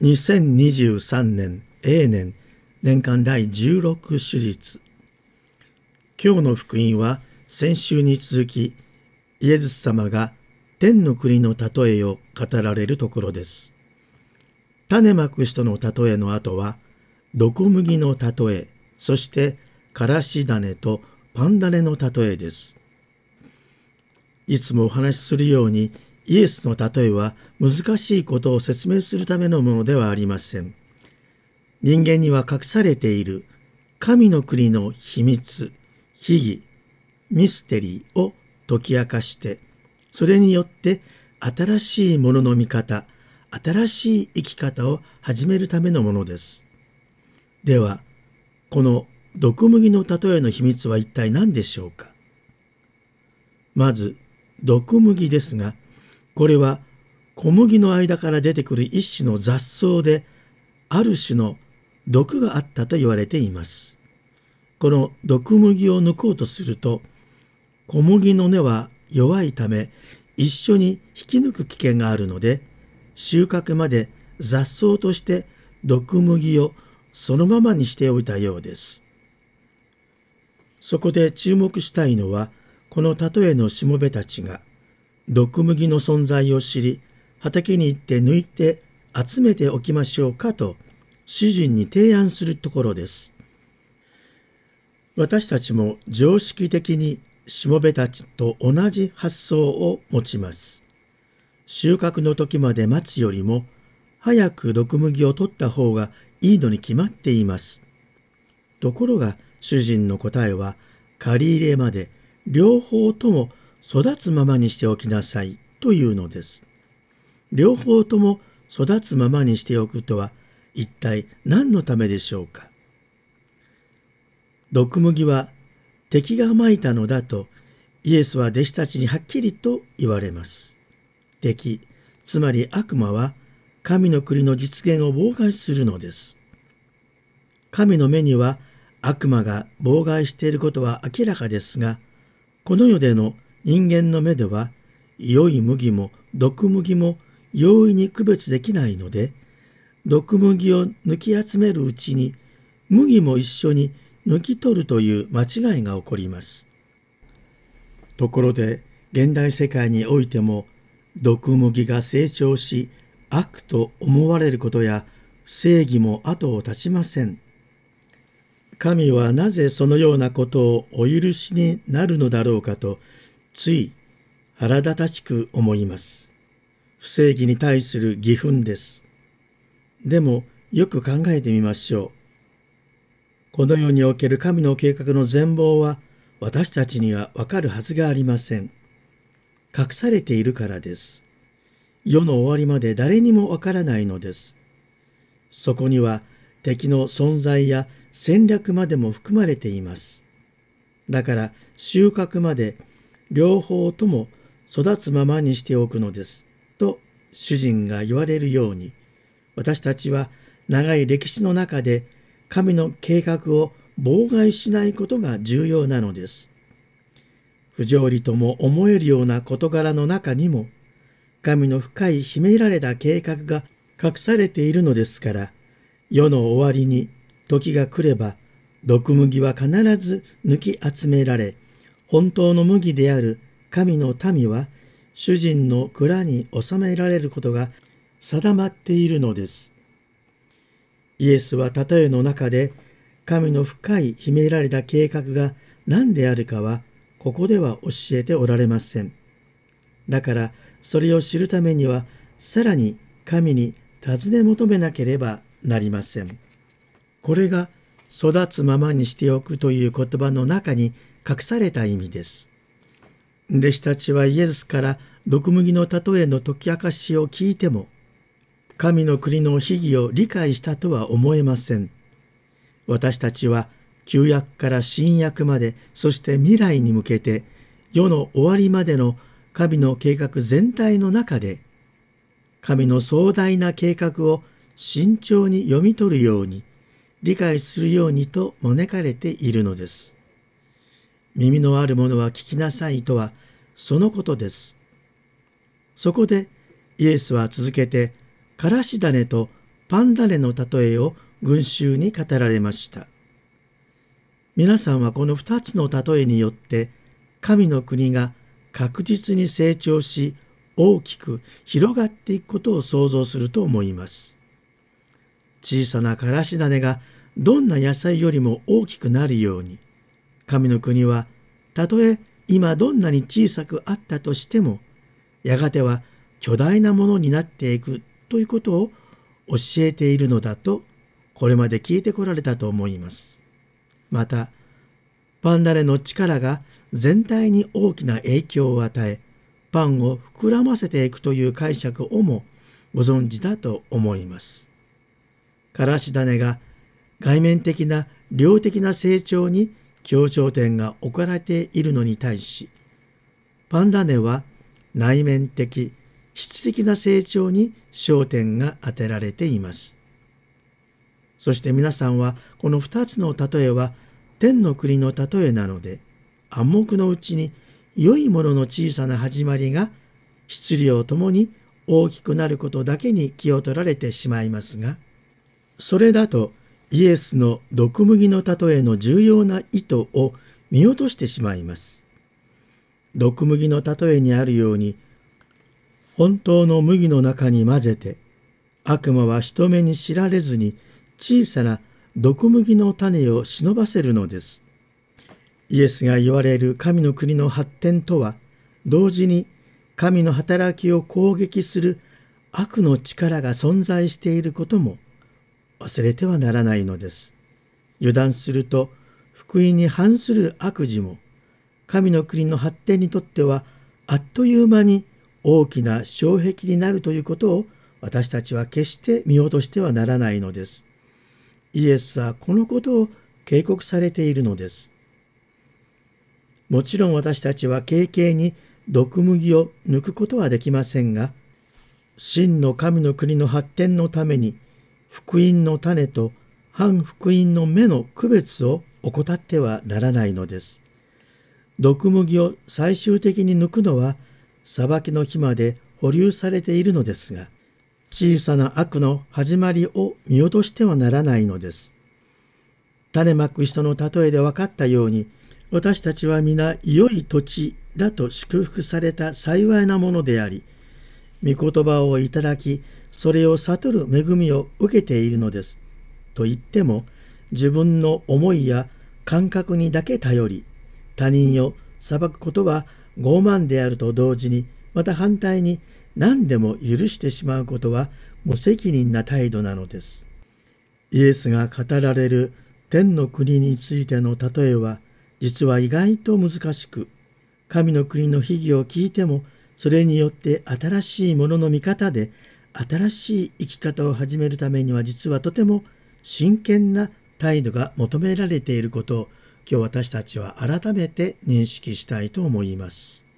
2023年 A 年年間第16手術。今日の福音は先週に続きイエズス様が天の国の例えを語られるところです。種まく人の例えの後は毒麦の例えそしてからし種とパン種の例えです。いつもお話しするようにイエスの例えは難しいことを説明するためのものではありません。人間には隠されている神の国の秘密、秘儀、ミステリーを解き明かして、それによって新しいものの見方、新しい生き方を始めるためのものです。では、この毒麦の例えの秘密は一体何でしょうか？まず、毒麦ですが、これは小麦の間から出てくる一種の雑草で、ある種の毒があったと言われています。この毒麦を抜こうとすると、小麦の根は弱いため、一緒に引き抜く危険があるので、収穫まで雑草として毒麦をそのままにしておいたようです。そこで注目したいのは、この例えのしもべたちが、毒麦の存在を知り、畑に行って抜いて集めておきましょうかと、主人に提案するところです。私たちも常識的にしもべたちと同じ発想を持ちます。収穫の時まで待つよりも、早く毒麦を取った方がいいのに決まっています。ところが主人の答えは、借り入れまで両方とも育つままにしておきなさいというのです。両方とも育つままにしておくとは一体何のためでしょうか。毒麦は敵がまいたのだとイエスは弟子たちにはっきりと言われます。敵、つまり悪魔は神の国の実現を妨害するのです。神の目には悪魔が妨害していることは明らかですが、この世での人間の目では良い麦も毒麦も容易に区別できないので毒麦を抜き集めるうちに麦も一緒に抜き取るという間違いが起こります。ところで現代世界においても毒麦が成長し悪と思われることや正義も後を絶ちません。神はなぜそのようなことをお許しになるのだろうかとつい腹立たしく思います。不正義に対する義憤です。でもよく考えてみましょう。この世における神の計画の全貌は私たちにはわかるはずがありません。隠されているからです。世の終わりまで誰にもわからないのです。そこには敵の存在や戦略までも含まれています。だから収穫まで両方とも育つままにしておくのです。と主人が言われるように、私たちは長い歴史の中で神の計画を妨害しないことが重要なのです。不条理とも思えるような事柄の中にも、神の深い秘められた計画が隠されているのですから、世の終わりに時が来れば、毒麦は必ず抜き集められ、本当の麦である神の民は主人の蔵に収められることが定まっているのです。イエスは例えの中で神の深い秘められた計画が何であるかはここでは教えておられません。だからそれを知るためにはさらに神に尋ね求めなければなりません。これが育つままにしておくという言葉の中に隠された意味です。弟子たちはイエスから毒麦の例えの解き明かしを聞いても、神の国の秘義を理解したとは思えません。私たちは旧約から新約まで、そして未来に向けて、世の終わりまでの神の計画全体の中で、神の壮大な計画を慎重に読み取るように、理解するようにと招かれているのです。耳のある者は聞きなさいとはそのことです。そこでイエスは続けて、からし種とパンダネの例えを群衆に語られました。皆さんはこの二つの例えによって神の国が確実に成長し大きく広がっていくことを想像すると思います。小さなからし種がどんな野菜よりも大きくなるように神の国はたとえ今どんなに小さくあったとしてもやがては巨大なものになっていくということを教えているのだとこれまで聞いてこられたと思います。またパンダレの力が全体に大きな影響を与えパンを膨らませていくという解釈をもご存知だと思います。からし種が外面的な量的な成長に強調点が置かれているのに対しパンダネは内面的質的な成長に焦点が当てられています。そして皆さんはこの2つの例えは天の国の例えなので暗黙のうちに良いものの小さな始まりが質量ともに大きくなることだけに気を取られてしまいますがそれだとイエスの毒麦の例えの重要な意図を見落としてしまいます。毒麦の例えにあるように本当の麦の中に混ぜて悪魔は人目に知られずに小さな毒麦の種を忍ばせるのです。イエスが言われる神の国の発展とは同時に神の働きを攻撃する悪の力が存在していることも忘れてはならないのです。油断すると福音に反する悪事も神の国の発展にとってはあっという間に大きな障壁になるということを私たちは決して見落としてはならないのです。イエスはこのことを警告されているのです。もちろん私たちは軽々に毒麦を抜くことはできませんが、真の神の国の発展のために福音の種と反福音の芽の区別を怠ってはならないのです。毒麦を最終的に抜くのは裁きの日まで保留されているのですが、小さな悪の始まりを見落としてはならないのです。種まく人の例えで分かったように、私たちは皆良い土地だと祝福された幸いなものであり、御言葉をいただき、それを悟る恵みを受けているのです。と言っても、自分の思いや感覚にだけ頼り、他人を裁くことは傲慢であると同時に、また反対に何でも許してしまうことは無責任な態度なのです。イエスが語られる天の国についての例えは、実は意外と難しく、神の国の秘儀を聞いてもそれによって新しいものの見方で新しい生き方を始めるためには実はとても真剣な態度が求められていることを今日私たちは改めて認識したいと思います。